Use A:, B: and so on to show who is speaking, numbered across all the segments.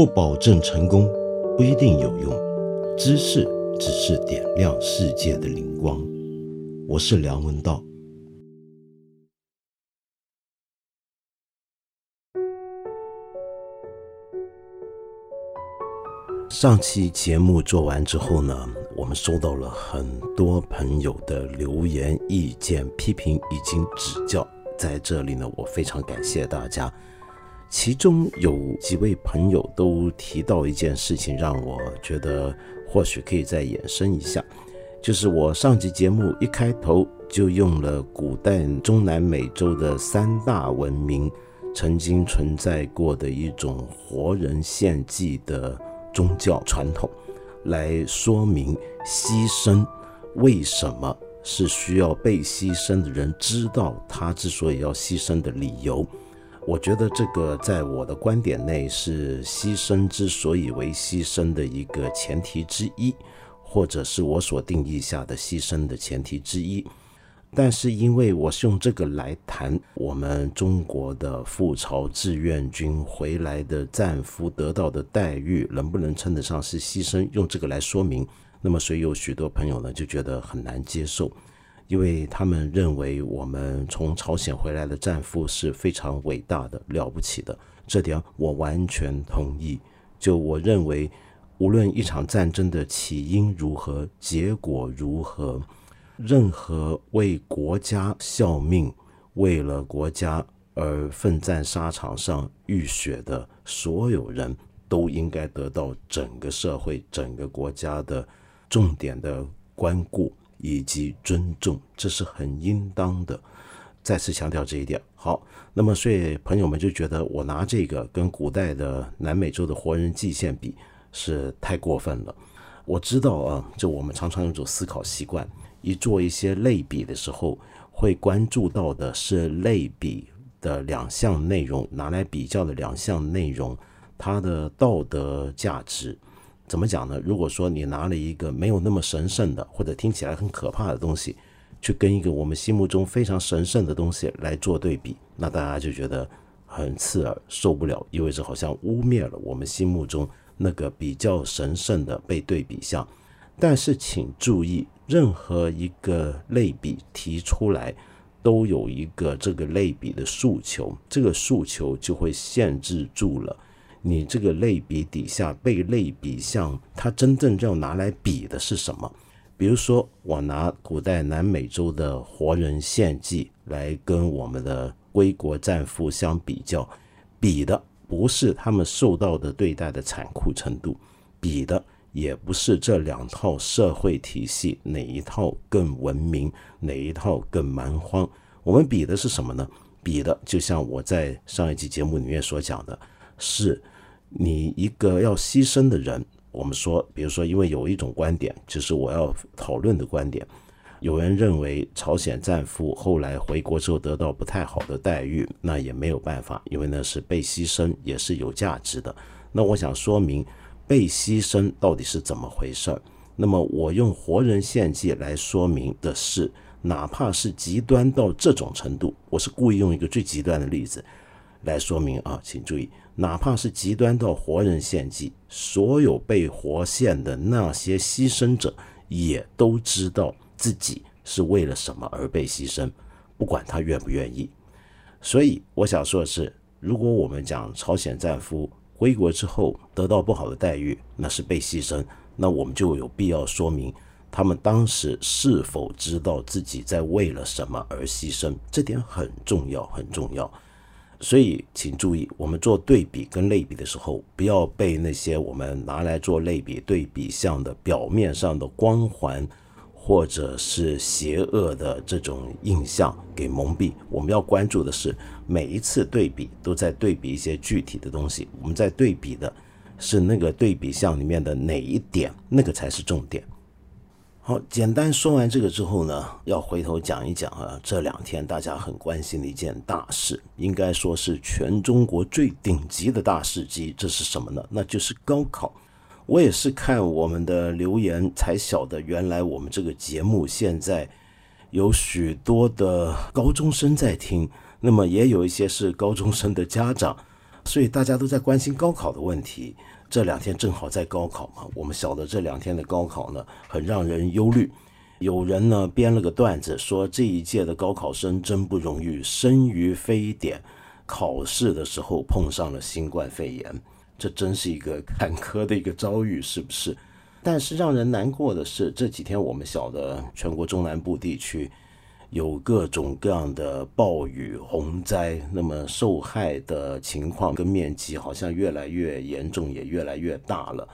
A: 不保证成功，不一定有用。知识只是点亮世界的灵光。我是梁文道。上期节目做完之后呢，我们收到了很多朋友的留言、意见、批评以及指教。在这里呢，我非常感谢大家。其中有几位朋友都提到一件事情，让我觉得或许可以再延伸一下，就是我上集节目一开头就用了古代中南美洲的三大文明曾经存在过的一种活人献祭的宗教传统，来说明牺牲为什么是需要被牺牲的人知道他之所以要牺牲的理由。我觉得这个在我的观点内是牺牲之所以为牺牲的一个前提之一，或者是我所定义下的牺牲的前提之一。但是因为我是用这个来谈我们中国的赴朝志愿军回来的战俘得到的待遇能不能称得上是牺牲，用这个来说明，那么所以有许多朋友呢就觉得很难接受。因为他们认为我们从朝鲜回来的战俘是非常伟大的、了不起的，这点我完全同意。就我认为，无论一场战争的起因如何、结果如何，任何为国家效命、为了国家而奋战沙场上浴血的所有人，都应该得到整个社会、整个国家的重点的关顾。以及尊重，这是很应当的。再次强调这一点。好，那么所以朋友们就觉得我拿这个跟古代的南美洲的活人祭献比是太过分了。我知道啊，就我们常常有种思考习惯，一做一些类比的时候，会关注到的是类比的两项内容，拿来比较的两项内容，它的道德价值。怎么讲呢？如果说你拿了一个没有那么神圣的，或者听起来很可怕的东西，去跟一个我们心目中非常神圣的东西来做对比，那大家就觉得很刺耳，受不了，意味着好像污蔑了我们心目中那个比较神圣的被对比项。但是请注意，任何一个类比提出来，都有一个这个类比的诉求，这个诉求就会限制住了。你这个类比底下被类比项，它真正要拿来比的是什么？比如说，我拿古代南美洲的活人献祭来跟我们的归国战俘相比较，比的不是他们受到的对待的残酷程度，比的也不是这两套社会体系哪一套更文明，哪一套更蛮荒。我们比的是什么呢？比的就像我在上一集节目里面所讲的，是。你一个要牺牲的人，我们说，比如说，因为有一种观点，就是我要讨论的观点，有人认为朝鲜战俘后来回国之后得到不太好的待遇，那也没有办法，因为那是被牺牲，也是有价值的。那我想说明被牺牲到底是怎么回事儿。那么我用活人献祭来说明的是，哪怕是极端到这种程度，我是故意用一个最极端的例子来说明啊，请注意。哪怕是极端到活人献祭，所有被活献的那些牺牲者也都知道自己是为了什么而被牺牲，不管他愿不愿意。所以我想说的是，如果我们讲朝鲜战俘归国之后得到不好的待遇，那是被牺牲，那我们就有必要说明他们当时是否知道自己在为了什么而牺牲，这点很重要，很重要。所以，请注意，我们做对比跟类比的时候，不要被那些我们拿来做类比对比项的表面上的光环，或者是邪恶的这种印象给蒙蔽。我们要关注的是，每一次对比都在对比一些具体的东西。我们在对比的是那个对比项里面的哪一点，那个才是重点。好，简单说完这个之后呢，要回头讲一讲啊，这两天大家很关心的一件大事，应该说是全中国最顶级的大事机，这是什么呢？那就是高考。我也是看我们的留言才晓得，原来我们这个节目现在有许多的高中生在听，那么也有一些是高中生的家长。所以大家都在关心高考的问题。这两天正好在高考嘛，我们晓得这两天的高考呢，很让人忧虑。有人呢编了个段子，说这一届的高考生真不容易，生于非典，考试的时候碰上了新冠肺炎，这真是一个坎坷的一个遭遇，是不是？但是让人难过的是，这几天我们晓得全国中南部地区。有各种各样的暴雨洪灾，那么受害的情况跟面积好像越来越严重，也越来越大了。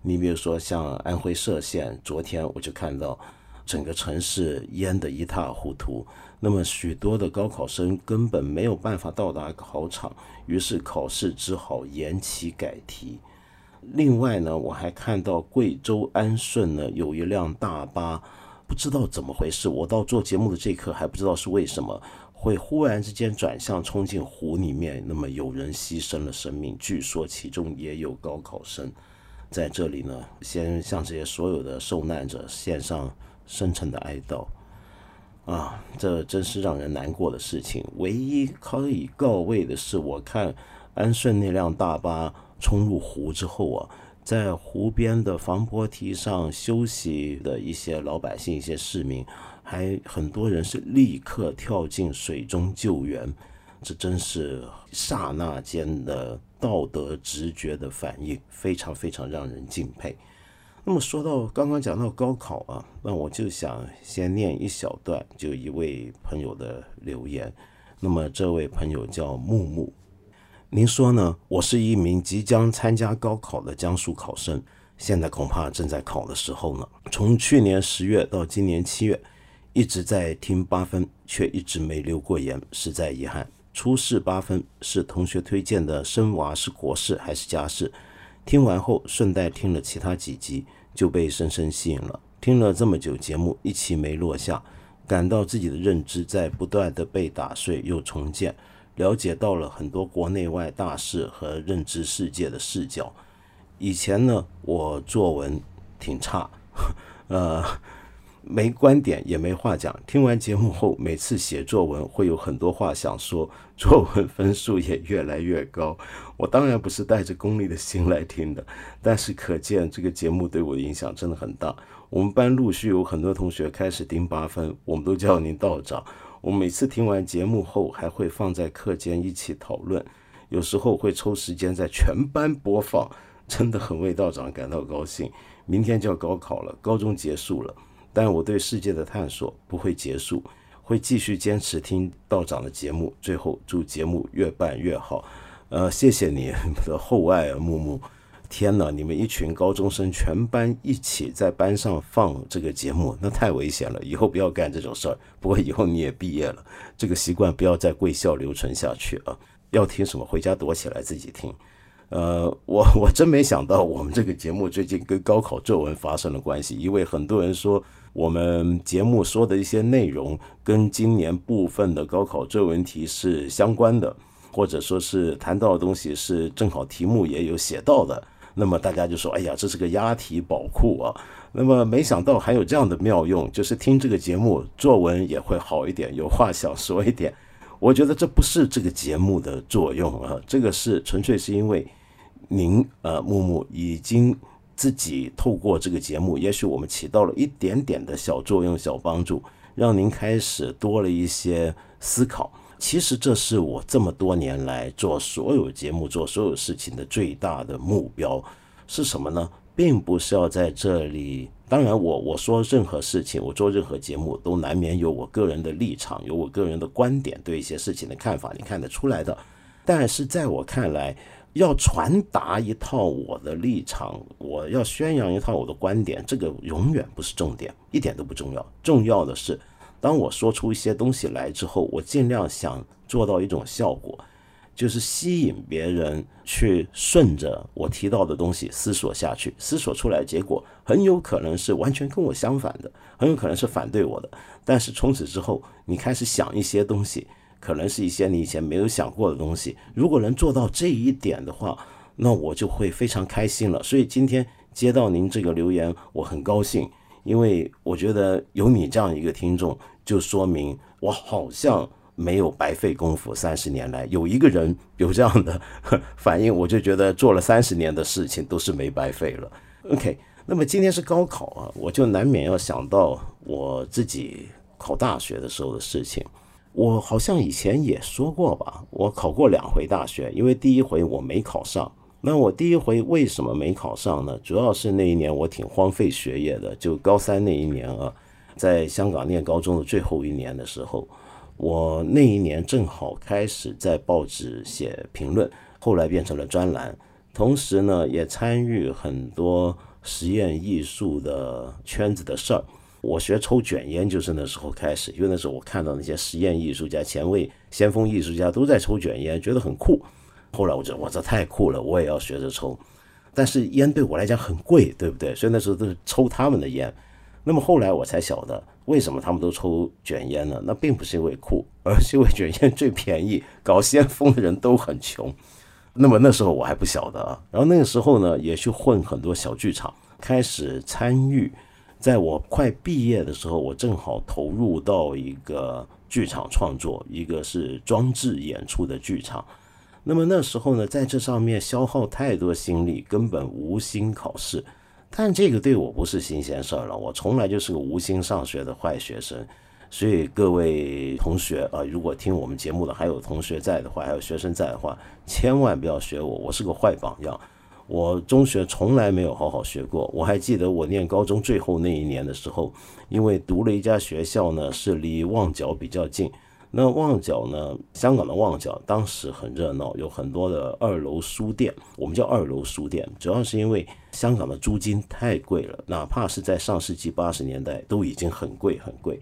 A: 你比如说像安徽歙县，昨天我就看到整个城市淹得一塌糊涂，那么许多的高考生根本没有办法到达考场，于是考试只好延期改题。另外呢，我还看到贵州安顺呢有一辆大巴。不知道怎么回事，我到做节目的这一刻还不知道是为什么会忽然之间转向冲进湖里面。那么有人牺牲了生命，据说其中也有高考生。在这里呢，先向这些所有的受难者献上深沉的哀悼。啊，这真是让人难过的事情。唯一可以告慰的是，我看安顺那辆大巴冲入湖之后啊。在湖边的防波堤上休息的一些老百姓、一些市民，还很多人是立刻跳进水中救援，这真是刹那间的道德直觉的反应，非常非常让人敬佩。那么说到刚刚讲到高考啊，那我就想先念一小段，就一位朋友的留言。那么这位朋友叫木木。您说呢？我是一名即将参加高考的江苏考生，现在恐怕正在考的时候呢。从去年十月到今年七月，一直在听八分，却一直没留过言，实在遗憾。初试八分是同学推荐的，生娃是国事还是家事？听完后顺带听了其他几集，就被深深吸引了。听了这么久节目，一期没落下，感到自己的认知在不断的被打碎又重建。了解到了很多国内外大事和认知世界的视角。以前呢，我作文挺差，呃，没观点也没话讲。听完节目后，每次写作文会有很多话想说，作文分数也越来越高。我当然不是带着功利的心来听的，但是可见这个节目对我的影响真的很大。我们班陆续有很多同学开始盯八分，我们都叫您道长。我每次听完节目后，还会放在课间一起讨论，有时候会抽时间在全班播放，真的很为道长感到高兴。明天就要高考了，高中结束了，但我对世界的探索不会结束，会继续坚持听道长的节目。最后，祝节目越办越好。呃，谢谢你 的厚爱，木木。天哪！你们一群高中生，全班一起在班上放这个节目，那太危险了。以后不要干这种事儿。不过以后你也毕业了，这个习惯不要在贵校留存下去啊！要听什么，回家躲起来自己听。呃，我我真没想到，我们这个节目最近跟高考作文发生了关系，因为很多人说我们节目说的一些内容跟今年部分的高考作文题是相关的，或者说是谈到的东西是正好题目也有写到的。那么大家就说：“哎呀，这是个押题宝库啊！”那么没想到还有这样的妙用，就是听这个节目，作文也会好一点，有话想说一点。我觉得这不是这个节目的作用啊，这个是纯粹是因为您呃木木已经自己透过这个节目，也许我们起到了一点点的小作用、小帮助，让您开始多了一些思考。其实这是我这么多年来做所有节目、做所有事情的最大的目标是什么呢？并不是要在这里。当然，我我说任何事情，我做任何节目，都难免有我个人的立场，有我个人的观点，对一些事情的看法，你看得出来的。但是在我看来，要传达一套我的立场，我要宣扬一套我的观点，这个永远不是重点，一点都不重要。重要的是。当我说出一些东西来之后，我尽量想做到一种效果，就是吸引别人去顺着我提到的东西思索下去，思索出来结果很有可能是完全跟我相反的，很有可能是反对我的。但是从此之后，你开始想一些东西，可能是一些你以前没有想过的东西。如果能做到这一点的话，那我就会非常开心了。所以今天接到您这个留言，我很高兴。因为我觉得有你这样一个听众，就说明我好像没有白费功夫。三十年来，有一个人有这样的反应，我就觉得做了三十年的事情都是没白费了。OK，那么今天是高考啊，我就难免要想到我自己考大学的时候的事情。我好像以前也说过吧，我考过两回大学，因为第一回我没考上。那我第一回为什么没考上呢？主要是那一年我挺荒废学业的，就高三那一年啊，在香港念高中的最后一年的时候，我那一年正好开始在报纸写评论，后来变成了专栏，同时呢也参与很多实验艺术的圈子的事儿。我学抽卷烟就是那时候开始，因为那时候我看到那些实验艺术家、前卫先锋艺术家都在抽卷烟，觉得很酷。后来我觉得哇，这太酷了，我也要学着抽。但是烟对我来讲很贵，对不对？所以那时候都是抽他们的烟。那么后来我才晓得，为什么他们都抽卷烟呢？那并不是因为酷，而是因为卷烟最便宜。搞先锋的人都很穷。那么那时候我还不晓得啊。然后那个时候呢，也去混很多小剧场，开始参与。在我快毕业的时候，我正好投入到一个剧场创作，一个是装置演出的剧场。那么那时候呢，在这上面消耗太多心力，根本无心考试。但这个对我不是新鲜事儿了，我从来就是个无心上学的坏学生。所以各位同学啊，如果听我们节目的还有同学在的话，还有学生在的话，千万不要学我，我是个坏榜样。我中学从来没有好好学过。我还记得我念高中最后那一年的时候，因为读了一家学校呢，是离旺角比较近。那旺角呢？香港的旺角当时很热闹，有很多的二楼书店，我们叫二楼书店，主要是因为香港的租金太贵了，哪怕是在上世纪八十年代都已经很贵很贵，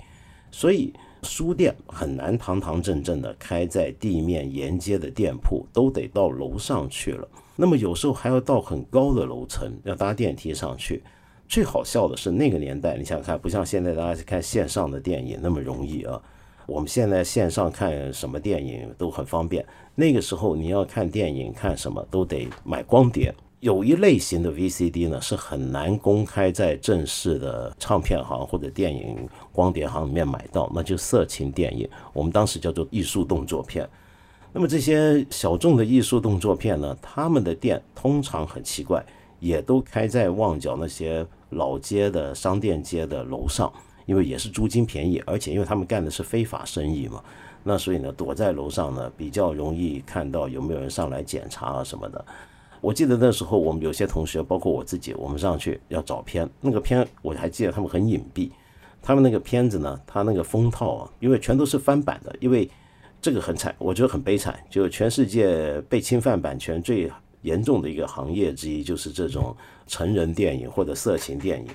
A: 所以书店很难堂堂正正的开在地面沿街的店铺，都得到楼上去了。那么有时候还要到很高的楼层，要搭电梯上去。最好笑的是那个年代，你想想看，不像现在大家看线上的电影那么容易啊。我们现在线上看什么电影都很方便。那个时候你要看电影看什么都得买光碟。有一类型的 VCD 呢是很难公开在正式的唱片行或者电影光碟行里面买到，那就色情电影。我们当时叫做艺术动作片。那么这些小众的艺术动作片呢，他们的店通常很奇怪，也都开在旺角那些老街的商店街的楼上。因为也是租金便宜，而且因为他们干的是非法生意嘛，那所以呢，躲在楼上呢比较容易看到有没有人上来检查啊什么的。我记得那时候我们有些同学，包括我自己，我们上去要找片，那个片我还记得他们很隐蔽，他们那个片子呢，他那个封套啊，因为全都是翻版的，因为这个很惨，我觉得很悲惨，就全世界被侵犯版权最严重的一个行业之一，就是这种成人电影或者色情电影。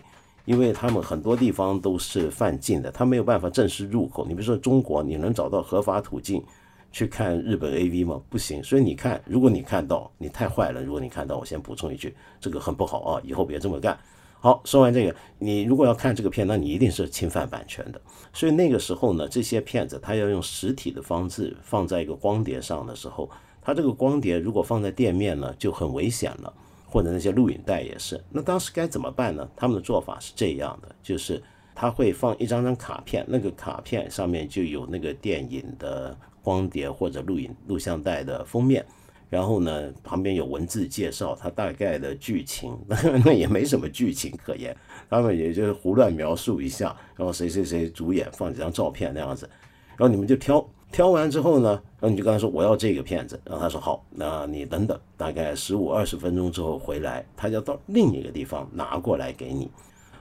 A: 因为他们很多地方都是犯禁的，他没有办法正式入口。你比如说中国，你能找到合法途径去看日本 AV 吗？不行。所以你看，如果你看到，你太坏了。如果你看到，我先补充一句，这个很不好啊，以后别这么干。好，说完这个，你如果要看这个片，那你一定是侵犯版权的。所以那个时候呢，这些片子它要用实体的方式放在一个光碟上的时候，它这个光碟如果放在店面呢，就很危险了。或者那些录影带也是，那当时该怎么办呢？他们的做法是这样的，就是他会放一张张卡片，那个卡片上面就有那个电影的光碟或者录影录像带的封面，然后呢旁边有文字介绍它大概的剧情，那也没什么剧情可言，他们也就是胡乱描述一下，然后谁谁谁主演，放几张照片那样子，然后你们就挑。挑完之后呢，然后你就跟他说我要这个片子，然后他说好，那你等等，大概十五二十分钟之后回来，他要到另一个地方拿过来给你。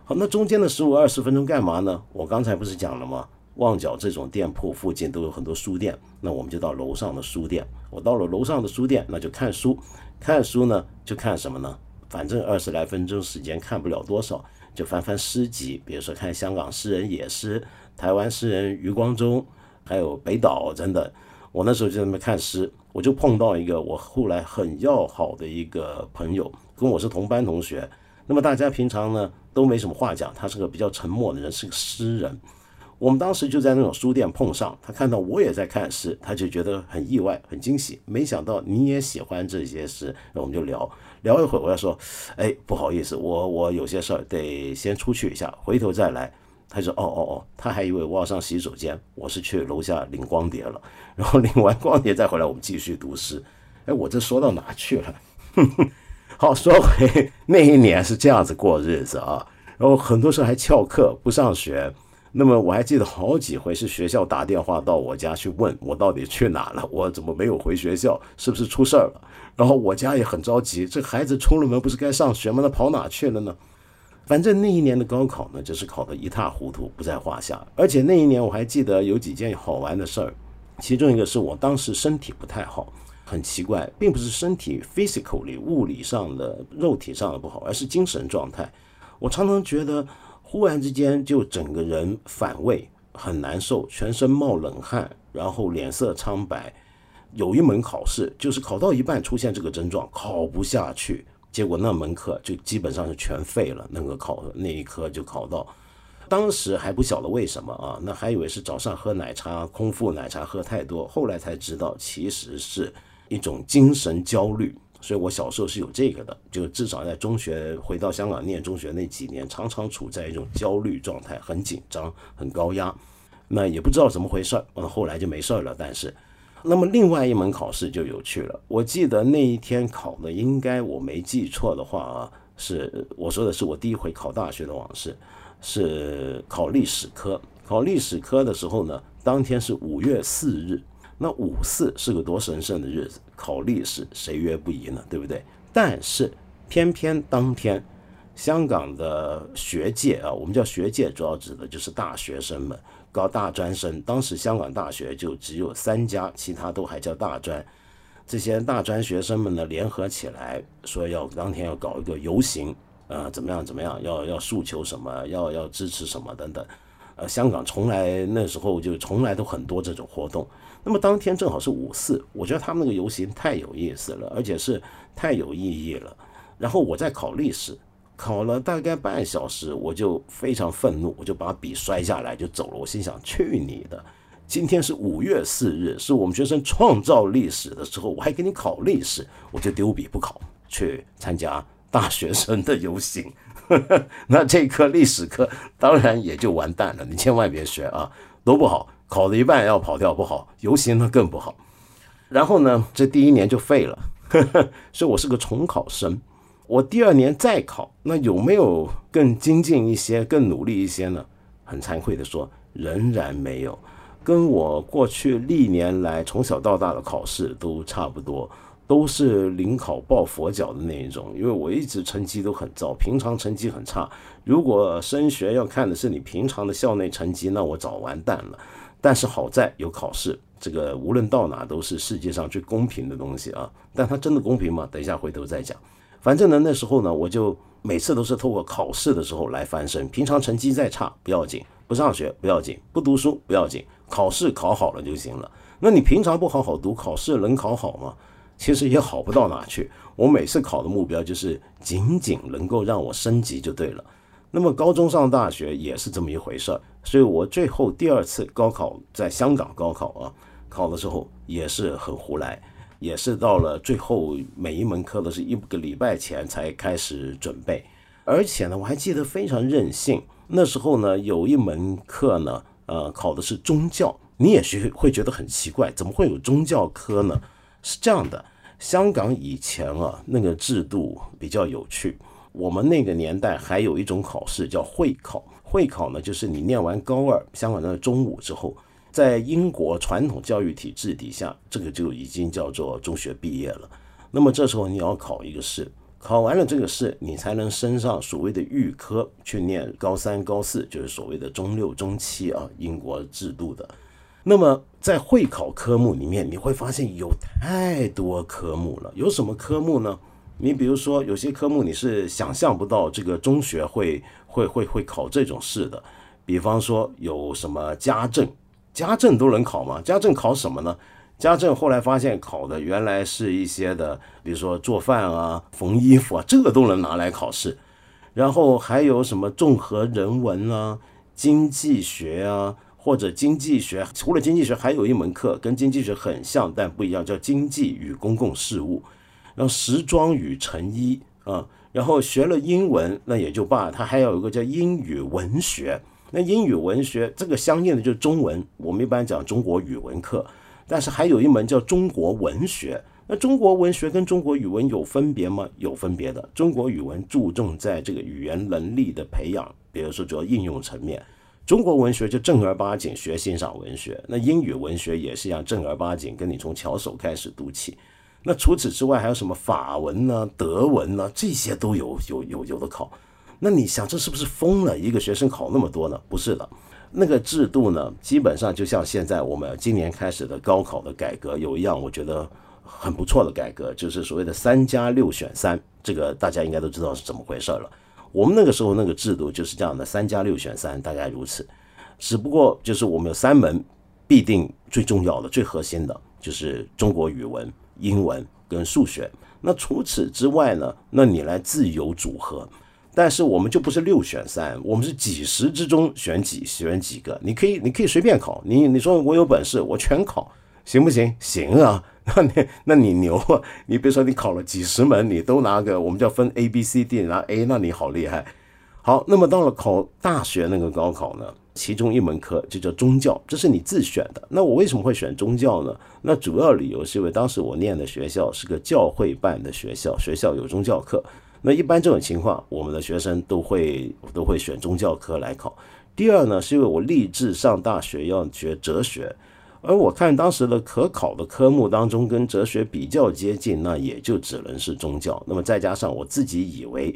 A: 好，那中间的十五二十分钟干嘛呢？我刚才不是讲了吗？旺角这种店铺附近都有很多书店，那我们就到楼上的书店。我到了楼上的书店，那就看书。看书呢，就看什么呢？反正二十来分钟时间看不了多少，就翻翻诗集，比如说看香港诗人野诗，台湾诗人余光中。还有北岛，真的，我那时候就在那边看诗，我就碰到一个我后来很要好的一个朋友，跟我是同班同学。那么大家平常呢都没什么话讲，他是个比较沉默的人，是个诗人。我们当时就在那种书店碰上，他看到我也在看诗，他就觉得很意外、很惊喜，没想到你也喜欢这些诗。那我们就聊聊一会儿，我要说，哎，不好意思，我我有些事儿得先出去一下，回头再来。他说：“哦哦哦，他还以为我要上洗手间，我是去楼下领光碟了。然后领完光碟再回来，我们继续读诗。哎，我这说到哪去了？好，说回那一年是这样子过日子啊。然后很多时候还翘课不上学。那么我还记得好几回是学校打电话到我家去问我到底去哪了，我怎么没有回学校，是不是出事儿了？然后我家也很着急，这孩子出了门不是该上学吗？那跑哪去了呢？”反正那一年的高考呢，就是考得一塌糊涂，不在话下。而且那一年我还记得有几件好玩的事儿，其中一个是我当时身体不太好，很奇怪，并不是身体 physically 物理上的肉体上的不好，而是精神状态。我常常觉得忽然之间就整个人反胃，很难受，全身冒冷汗，然后脸色苍白。有一门考试就是考到一半出现这个症状，考不下去。结果那门课就基本上是全废了，那个考那一科就考到，当时还不晓得为什么啊，那还以为是早上喝奶茶空腹奶茶喝太多，后来才知道其实是一种精神焦虑。所以我小时候是有这个的，就至少在中学回到香港念中学那几年，常常处在一种焦虑状态，很紧张，很高压。那也不知道怎么回事儿，后来就没事儿了，但是。那么另外一门考试就有趣了。我记得那一天考的，应该我没记错的话啊，是我说的是我第一回考大学的往事，是考历史科。考历史科的时候呢，当天是五月四日，那五四是个多神圣的日子，考历史谁约不宜呢？对不对？但是偏偏当天，香港的学界啊，我们叫学界，主要指的就是大学生们。搞大专生，当时香港大学就只有三家，其他都还叫大专。这些大专学生们呢，联合起来说要当天要搞一个游行，呃，怎么样怎么样，要要诉求什么，要要支持什么等等。呃，香港从来那时候就从来都很多这种活动。那么当天正好是五四，我觉得他们那个游行太有意思了，而且是太有意义了。然后我在考历史。考了大概半小时，我就非常愤怒，我就把笔摔下来就走了。我心想：去你的！今天是五月四日，是我们学生创造历史的时候，我还给你考历史，我就丢笔不考，去参加大学生的游行。那这科历史课当然也就完蛋了。你千万别学啊，都不好。考了一半要跑掉不好，游行那更不好。然后呢，这第一年就废了，所以我是个重考生。我第二年再考，那有没有更精进一些、更努力一些呢？很惭愧的说，仍然没有。跟我过去历年来从小到大的考试都差不多，都是临考抱佛脚的那一种。因为我一直成绩都很糟，平常成绩很差。如果升学要看的是你平常的校内成绩，那我早完蛋了。但是好在有考试，这个无论到哪都是世界上最公平的东西啊。但它真的公平吗？等一下回头再讲。反正呢，那时候呢，我就每次都是透过考试的时候来翻身。平常成绩再差不要紧，不上学不要紧，不读书不要紧，考试考好了就行了。那你平常不好好读，考试能考好吗？其实也好不到哪去。我每次考的目标就是仅仅能够让我升级就对了。那么高中上大学也是这么一回事儿。所以我最后第二次高考在香港高考啊，考的时候也是很胡来。也是到了最后，每一门课都是一个礼拜前才开始准备，而且呢，我还记得非常任性。那时候呢，有一门课呢，呃，考的是宗教，你也是会觉得很奇怪，怎么会有宗教科呢？是这样的，香港以前啊，那个制度比较有趣。我们那个年代还有一种考试叫会考，会考呢，就是你念完高二，香港的中五之后。在英国传统教育体制底下，这个就已经叫做中学毕业了。那么这时候你要考一个试，考完了这个试，你才能升上所谓的预科去念高三、高四，就是所谓的中六、中七啊，英国制度的。那么在会考科目里面，你会发现有太多科目了。有什么科目呢？你比如说，有些科目你是想象不到这个中学会会会会考这种试的，比方说有什么家政。家政都能考吗？家政考什么呢？家政后来发现考的原来是一些的，比如说做饭啊、缝衣服啊，这个都能拿来考试。然后还有什么综合人文啊、经济学啊，或者经济学，除了经济学，还有一门课跟经济学很像但不一样，叫经济与公共事务。然后时装与成衣啊，然后学了英文那也就罢，它还有一个叫英语文学。那英语文学这个相应的就是中文，我们一般讲中国语文课，但是还有一门叫中国文学。那中国文学跟中国语文有分别吗？有分别的。中国语文注重在这个语言能力的培养，比如说主要应用层面。中国文学就正儿八经学欣赏文学。那英语文学也是一样，正儿八经跟你从巧手开始读起。那除此之外还有什么法文呢、德文呢？这些都有有有有的考。那你想这是不是疯了？一个学生考那么多呢？不是的，那个制度呢，基本上就像现在我们今年开始的高考的改革有一样，我觉得很不错的改革，就是所谓的三加六选三。这个大家应该都知道是怎么回事了。我们那个时候那个制度就是这样的，三加六选三，大概如此。只不过就是我们有三门必定最重要的、最核心的，就是中国语文。英文跟数学，那除此之外呢？那你来自由组合，但是我们就不是六选三，我们是几十之中选几选几个。你可以，你可以随便考，你你说我有本事，我全考，行不行？行啊，那你那你牛啊！你别说你考了几十门，你都拿个，我们叫分 A B C D，拿 A，那你好厉害。好，那么到了考大学那个高考呢？其中一门课就叫宗教，这是你自选的。那我为什么会选宗教呢？那主要理由是因为当时我念的学校是个教会办的学校，学校有宗教课。那一般这种情况，我们的学生都会都会选宗教科来考。第二呢，是因为我立志上大学要学哲学，而我看当时的可考的科目当中跟哲学比较接近，那也就只能是宗教。那么再加上我自己以为。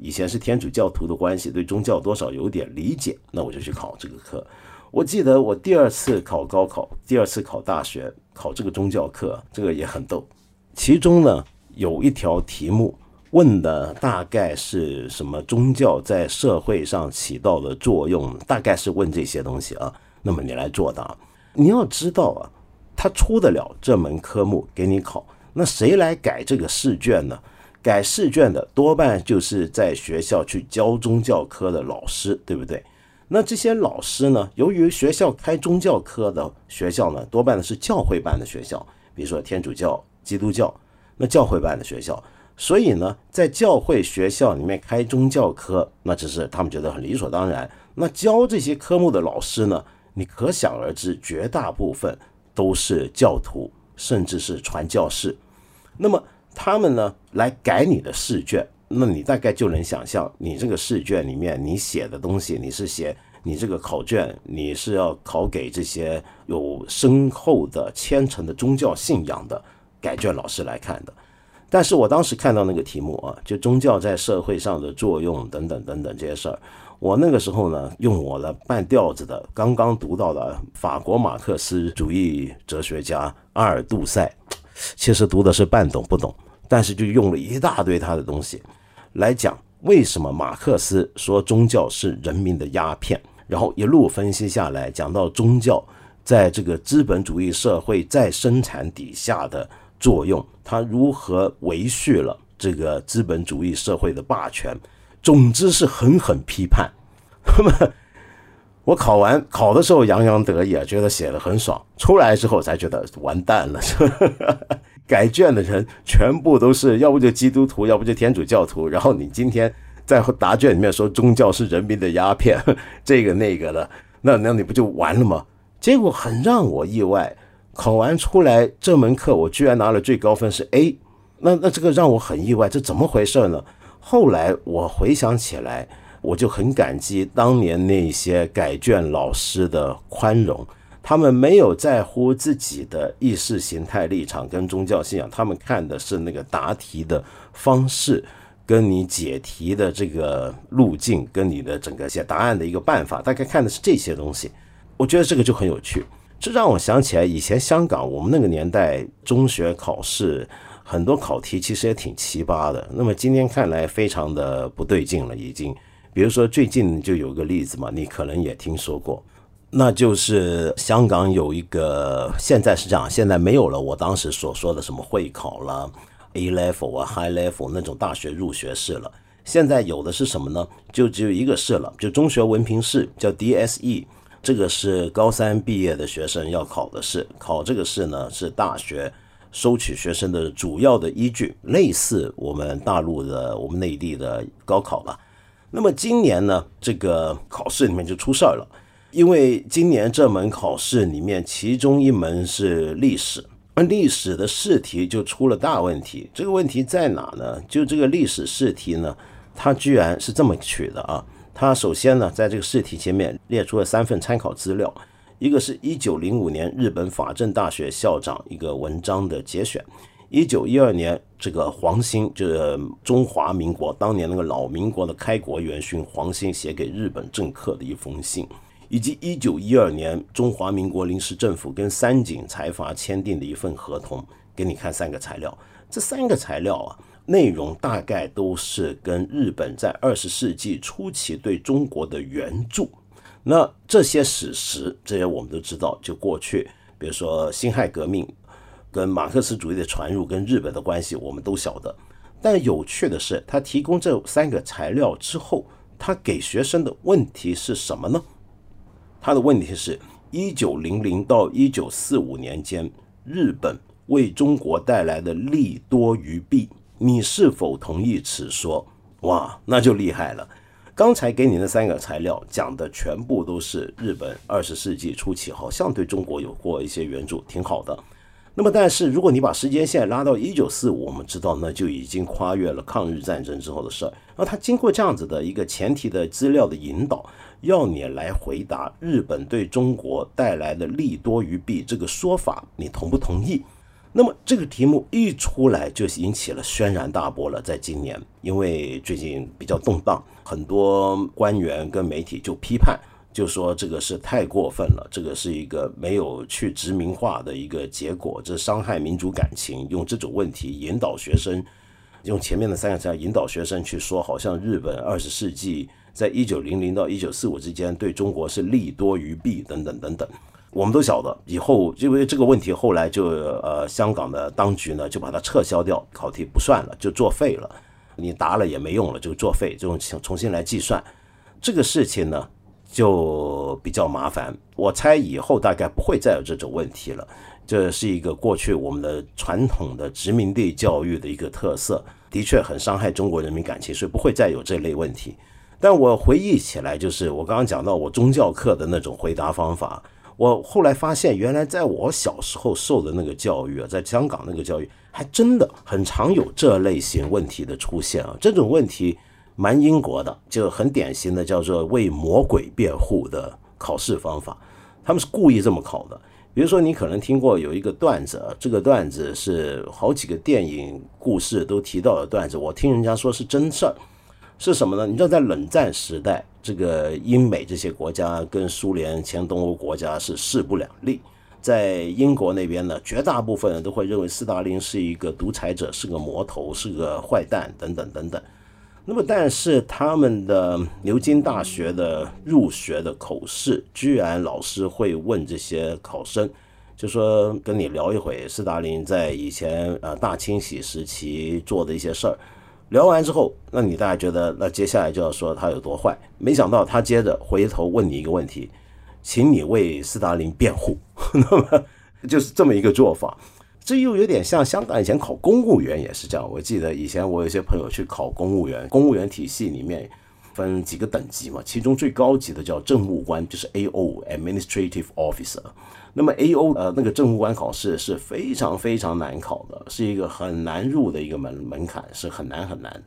A: 以前是天主教徒的关系，对宗教多少有点理解，那我就去考这个课。我记得我第二次考高考，第二次考大学，考这个宗教课，这个也很逗。其中呢有一条题目问的大概是什么宗教在社会上起到的作用，大概是问这些东西啊。那么你来作答，你要知道啊，他出得了这门科目给你考，那谁来改这个试卷呢？改试卷的多半就是在学校去教宗教科的老师，对不对？那这些老师呢，由于学校开宗教科的学校呢，多半的是教会办的学校，比如说天主教、基督教，那教会办的学校，所以呢，在教会学校里面开宗教科，那只是他们觉得很理所当然。那教这些科目的老师呢，你可想而知，绝大部分都是教徒，甚至是传教士。那么。他们呢来改你的试卷，那你大概就能想象，你这个试卷里面你写的东西，你是写你这个考卷，你是要考给这些有深厚的虔诚的宗教信仰的改卷老师来看的。但是我当时看到那个题目啊，就宗教在社会上的作用等等等等这些事儿，我那个时候呢用我的半吊子的刚刚读到的法国马克思主义哲学家阿尔杜塞，其实读的是半懂不懂。但是就用了一大堆他的东西来讲为什么马克思说宗教是人民的鸦片，然后一路分析下来，讲到宗教在这个资本主义社会再生产底下的作用，它如何维续了这个资本主义社会的霸权。总之是狠狠批判。那么我考完考的时候洋洋得意啊，觉得写的很爽，出来之后才觉得完蛋了。改卷的人全部都是，要不就基督徒，要不就天主教徒。然后你今天在答卷里面说宗教是人民的鸦片，这个那个的，那那你不就完了吗？结果很让我意外，考完出来这门课我居然拿了最高分是 A，那那这个让我很意外，这怎么回事呢？后来我回想起来，我就很感激当年那些改卷老师的宽容。他们没有在乎自己的意识形态立场跟宗教信仰，他们看的是那个答题的方式，跟你解题的这个路径，跟你的整个写答案的一个办法，大概看的是这些东西。我觉得这个就很有趣，这让我想起来以前香港我们那个年代中学考试很多考题其实也挺奇葩的。那么今天看来非常的不对劲了，已经。比如说最近就有个例子嘛，你可能也听说过。那就是香港有一个，现在是这样，现在没有了。我当时所说的什么会考了，A level 啊，High level 那种大学入学试了。现在有的是什么呢？就只有一个试了，就中学文凭试，叫 DSE。这个是高三毕业的学生要考的试，考这个试呢是大学收取学生的主要的依据，类似我们大陆的、我们内地的高考吧。那么今年呢，这个考试里面就出事儿了，因为今年这门考试里面，其中一门是历史，而历史的试题就出了大问题。这个问题在哪呢？就这个历史试题呢，它居然是这么取的啊！他首先呢，在这个试题前面列出了三份参考资料，一个是一九零五年日本法政大学校长一个文章的节选。一九一二年，这个黄兴就是中华民国当年那个老民国的开国元勋黄兴写给日本政客的一封信，以及一九一二年中华民国临时政府跟三井财阀签订的一份合同，给你看三个材料。这三个材料啊，内容大概都是跟日本在二十世纪初期对中国的援助。那这些史实，这些我们都知道，就过去，比如说辛亥革命。跟马克思主义的传入跟日本的关系，我们都晓得。但有趣的是，他提供这三个材料之后，他给学生的问题是什么呢？他的问题是：一九零零到一九四五年间，日本为中国带来的利多于弊，你是否同意此说？哇，那就厉害了。刚才给你的三个材料讲的全部都是日本二十世纪初期，好像对中国有过一些援助，挺好的。那么，但是如果你把时间线拉到一九四五，我们知道那就已经跨越了抗日战争之后的事儿。那他经过这样子的一个前提的资料的引导，要你来回答日本对中国带来的利多于弊这个说法，你同不同意？那么这个题目一出来就引起了轩然大波了。在今年，因为最近比较动荡，很多官员跟媒体就批判。就说这个是太过分了，这个是一个没有去殖民化的一个结果，这伤害民主感情。用这种问题引导学生，用前面的三个词引导学生去说，好像日本二十世纪在一九零零到一九四五之间对中国是利多于弊等等等等。我们都晓得，以后因为这个问题，后来就呃香港的当局呢就把它撤销掉，考题不算了，就作废了。你答了也没用了，就作废，就重重新来计算这个事情呢。就比较麻烦，我猜以后大概不会再有这种问题了。这是一个过去我们的传统的殖民地教育的一个特色，的确很伤害中国人民感情，所以不会再有这类问题。但我回忆起来，就是我刚刚讲到我宗教课的那种回答方法，我后来发现，原来在我小时候受的那个教育啊，在香港那个教育，还真的很常有这类型问题的出现啊，这种问题。蛮英国的，就很典型的叫做为魔鬼辩护的考试方法，他们是故意这么考的。比如说，你可能听过有一个段子，这个段子是好几个电影故事都提到的段子，我听人家说是真事儿，是什么呢？你知道，在冷战时代，这个英美这些国家跟苏联前东欧国家是势不两立，在英国那边呢，绝大部分人都会认为斯大林是一个独裁者，是个魔头，是个坏蛋，等等等等。那么，但是他们的牛津大学的入学的口试，居然老师会问这些考生，就说跟你聊一回斯大林在以前呃大清洗时期做的一些事儿。聊完之后，那你大家觉得，那接下来就要说他有多坏？没想到他接着回头问你一个问题，请你为斯大林辩护。那么就是这么一个做法。这又有点像香港以前考公务员也是这样。我记得以前我有些朋友去考公务员，公务员体系里面分几个等级嘛，其中最高级的叫政务官，就是 A O（Administrative Officer）。那么 A O 呃那个政务官考试是非常非常难考的，是一个很难入的一个门门槛，是很难很难。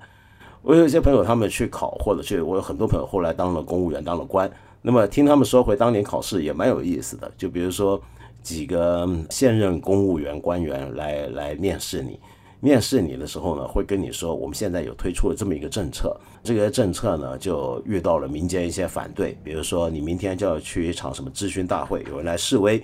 A: 我有一些朋友他们去考，或者去，我有很多朋友后来当了公务员，当了官。那么听他们说回当年考试也蛮有意思的，就比如说。几个现任公务员官员来来面试你，面试你的时候呢，会跟你说，我们现在有推出了这么一个政策，这个政策呢就遇到了民间一些反对，比如说你明天就要去一场什么咨询大会，有人来示威，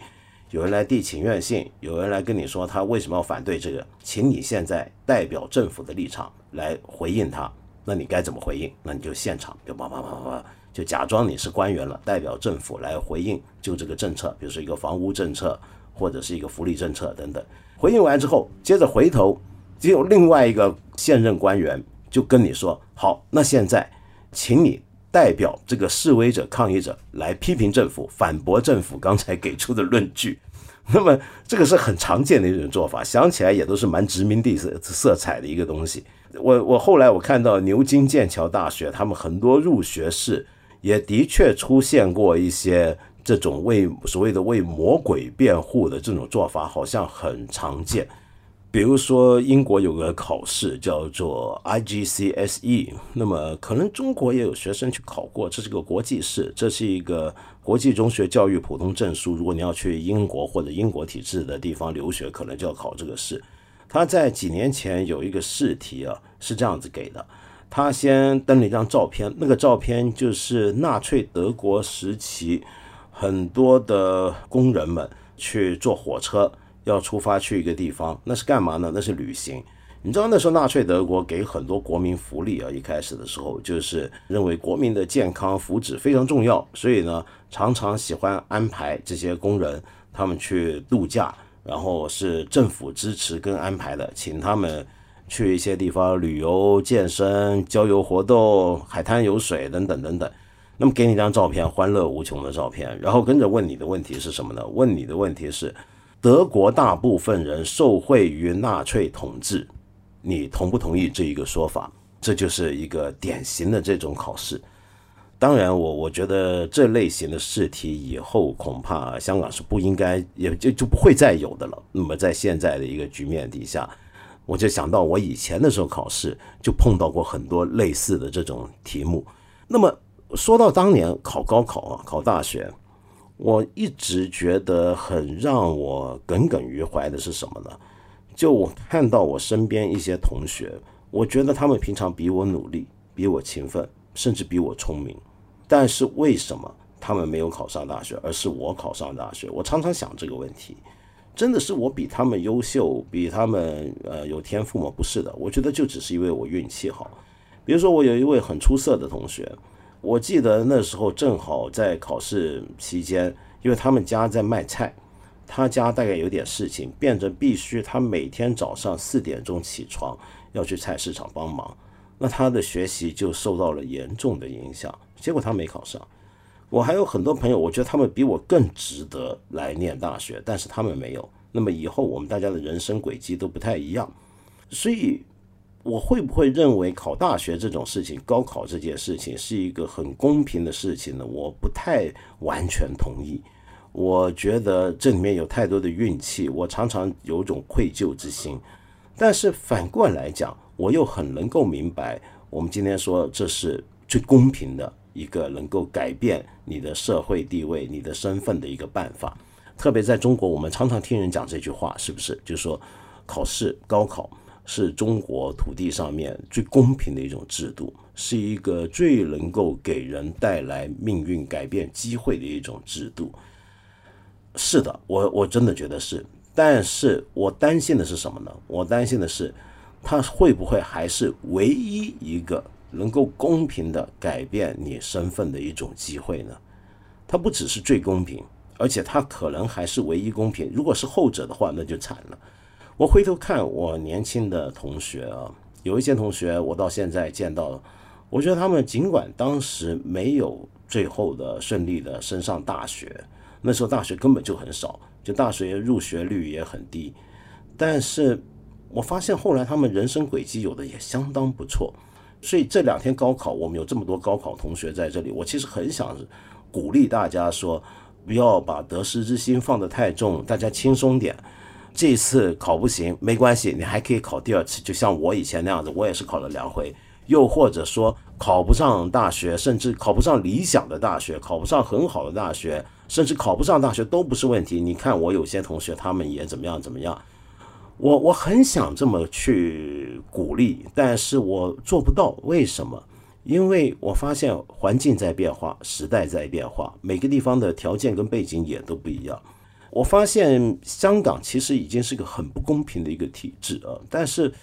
A: 有人来递请愿信，有人来跟你说他为什么要反对这个，请你现在代表政府的立场来回应他，那你该怎么回应？那你就现场就叭叭叭叭。就假装你是官员了，代表政府来回应，就这个政策，比如说一个房屋政策，或者是一个福利政策等等。回应完之后，接着回头，只有另外一个现任官员就跟你说：“好，那现在，请你代表这个示威者、抗议者来批评政府，反驳政府刚才给出的论据。”那么这个是很常见的一种做法，想起来也都是蛮殖民地色色彩的一个东西。我我后来我看到牛津、剑桥大学，他们很多入学式也的确出现过一些这种为所谓的为魔鬼辩护的这种做法，好像很常见。比如说，英国有个考试叫做 IGCSE，那么可能中国也有学生去考过，这是个国际试，这是一个国际中学教育普通证书。如果你要去英国或者英国体制的地方留学，可能就要考这个试。他在几年前有一个试题啊，是这样子给的：他先登了一张照片，那个照片就是纳粹德国时期很多的工人们去坐火车。要出发去一个地方，那是干嘛呢？那是旅行。你知道那时候纳粹德国给很多国民福利啊，一开始的时候就是认为国民的健康福祉非常重要，所以呢常常喜欢安排这些工人他们去度假，然后是政府支持跟安排的，请他们去一些地方旅游、健身、郊游活动、海滩游水等等等等。那么给你一张照片，欢乐无穷的照片，然后跟着问你的问题是什么呢？问你的问题是。德国大部分人受惠于纳粹统治，你同不同意这一个说法？这就是一个典型的这种考试。当然，我我觉得这类型的试题以后恐怕香港是不应该，也就就不会再有的了。那么在现在的一个局面底下，我就想到我以前的时候考试就碰到过很多类似的这种题目。那么说到当年考高考啊，考大学。我一直觉得很让我耿耿于怀的是什么呢？就我看到我身边一些同学，我觉得他们平常比我努力，比我勤奋，甚至比我聪明，但是为什么他们没有考上大学，而是我考上大学？我常常想这个问题，真的是我比他们优秀，比他们呃有天赋吗？不是的，我觉得就只是因为我运气好。比如说，我有一位很出色的同学。我记得那时候正好在考试期间，因为他们家在卖菜，他家大概有点事情，变成必须他每天早上四点钟起床要去菜市场帮忙，那他的学习就受到了严重的影响，结果他没考上。我还有很多朋友，我觉得他们比我更值得来念大学，但是他们没有。那么以后我们大家的人生轨迹都不太一样，所以。我会不会认为考大学这种事情，高考这件事情是一个很公平的事情呢？我不太完全同意。我觉得这里面有太多的运气，我常常有种愧疚之心。但是反过来讲，我又很能够明白，我们今天说这是最公平的一个能够改变你的社会地位、你的身份的一个办法。特别在中国，我们常常听人讲这句话，是不是？就是说，考试高考。是中国土地上面最公平的一种制度，是一个最能够给人带来命运改变机会的一种制度。是的，我我真的觉得是，但是我担心的是什么呢？我担心的是，它会不会还是唯一一个能够公平的改变你身份的一种机会呢？它不只是最公平，而且它可能还是唯一公平。如果是后者的话，那就惨了。我回头看我年轻的同学啊，有一些同学我到现在见到，我觉得他们尽管当时没有最后的顺利的升上大学，那时候大学根本就很少，就大学入学率也很低，但是我发现后来他们人生轨迹有的也相当不错，所以这两天高考我们有这么多高考同学在这里，我其实很想鼓励大家说，不要把得失之心放得太重，大家轻松点。这次考不行没关系，你还可以考第二次，就像我以前那样子，我也是考了两回。又或者说考不上大学，甚至考不上理想的大学，考不上很好的大学，甚至考不上大学都不是问题。你看我有些同学，他们也怎么样怎么样。我我很想这么去鼓励，但是我做不到。为什么？因为我发现环境在变化，时代在变化，每个地方的条件跟背景也都不一样。我发现香港其实已经是个很不公平的一个体制啊！但是，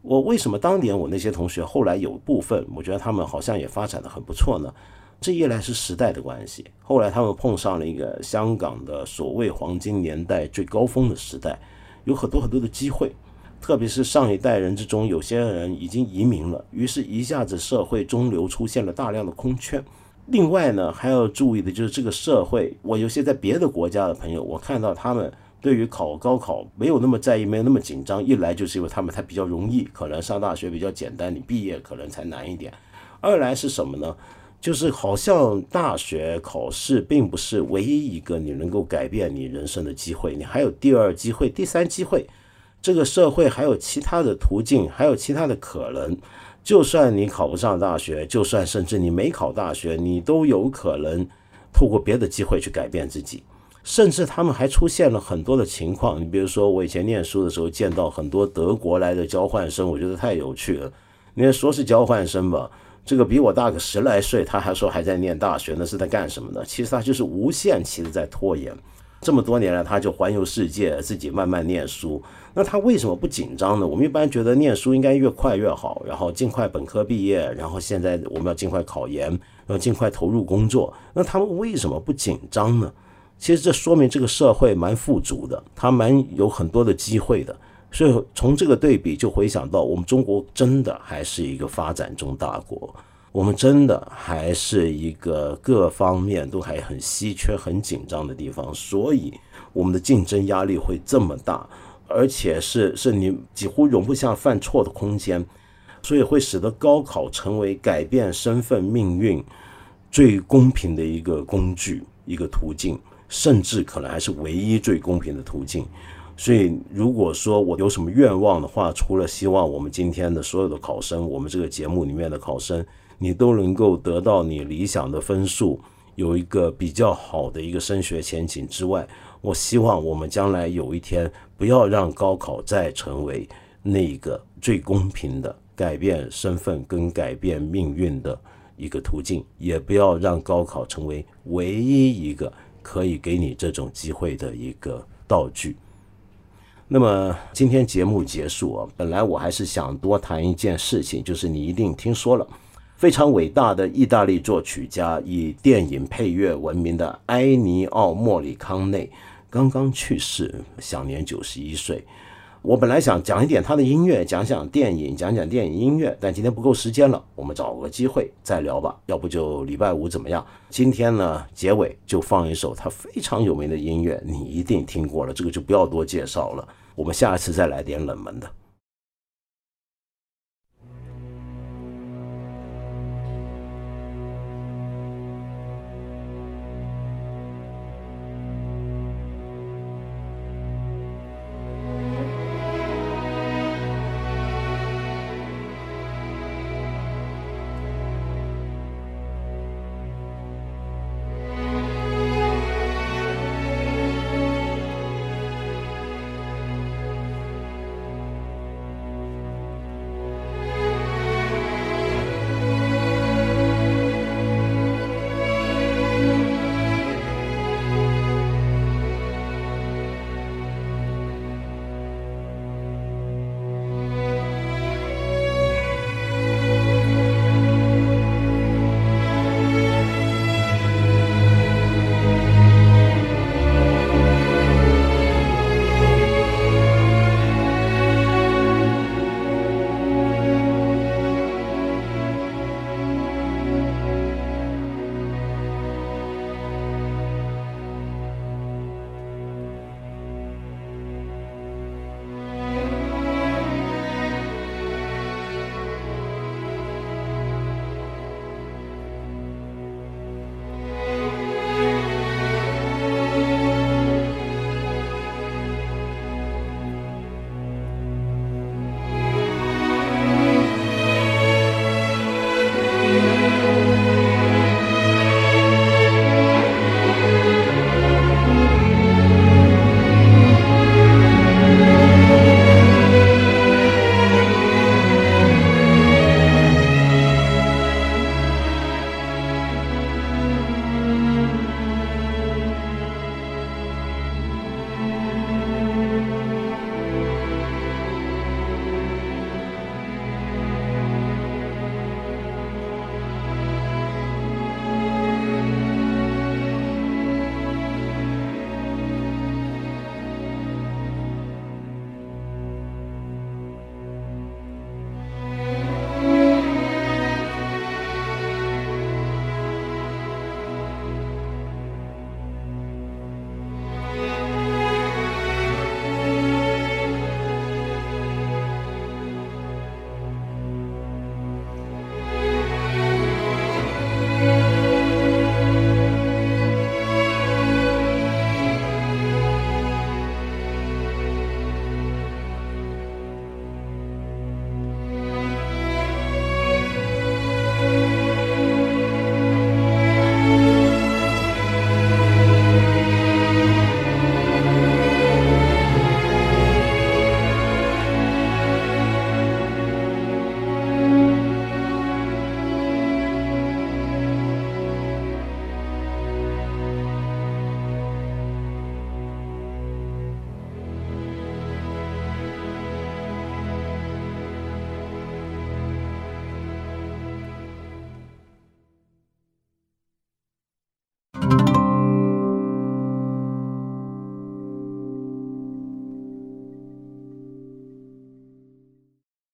A: 我为什么当年我那些同学后来有部分，我觉得他们好像也发展的很不错呢？这一来是时代的关系，后来他们碰上了一个香港的所谓黄金年代最高峰的时代，有很多很多的机会，特别是上一代人之中，有些人已经移民了，于是一下子社会中流出现了大量的空缺。另外呢，还要注意的就是这个社会，我有些在别的国家的朋友，我看到他们对于考高考没有那么在意，没有那么紧张。一来就是因为他们他比较容易，可能上大学比较简单，你毕业可能才难一点。二来是什么呢？就是好像大学考试并不是唯一一个你能够改变你人生的机会，你还有第二机会、第三机会。这个社会还有其他的途径，还有其他的可能。就算你考不上大学，就算甚至你没考大学，你都有可能透过别的机会去改变自己。甚至他们还出现了很多的情况，你比如说我以前念书的时候见到很多德国来的交换生，我觉得太有趣了。你说是交换生吧，这个比我大个十来岁，他还说还在念大学，那是在干什么呢？其实他就是无限期的在拖延。这么多年来，他就环游世界，自己慢慢念书。那他为什么不紧张呢？我们一般觉得念书应该越快越好，然后尽快本科毕业，然后现在我们要尽快考研，要尽快投入工作。那他们为什么不紧张呢？其实这说明这个社会蛮富足的，他蛮有很多的机会的。所以从这个对比，就回想到我们中国真的还是一个发展中大国，我们真的还是一个各方面都还很稀缺、很紧张的地方。所以我们的竞争压力会这么大，而且是是你几乎容不下犯错的空间，所以会使得高考成为改变身份命运最公平的一个工具、一个途径。甚至可能还是唯一最公平的途径。所以，如果说我有什么愿望的话，除了希望我们今天的所有的考生，我们这个节目里面的考生，你都能够得到你理想的分数，有一个比较好的一个升学前景之外，我希望我们将来有一天，不要让高考再成为那个最公平的改变身份跟改变命运的一个途径，也不要让高考成为唯一一个。可以给你这种机会的一个道具。那么今天节目结束啊，本来我还是想多谈一件事情，就是你一定听说了，非常伟大的意大利作曲家，以电影配乐闻名的埃尼奥·莫里康内刚刚去世，享年九十一岁。我本来想讲一点他的音乐，讲讲电影，讲讲电影音乐，但今天不够时间了，我们找个机会再聊吧。要不就礼拜五怎么样？今天呢，结尾就放一首他非常有名的音乐，你一定听过了，这个就不要多介绍了。我们下一次再来点冷门的。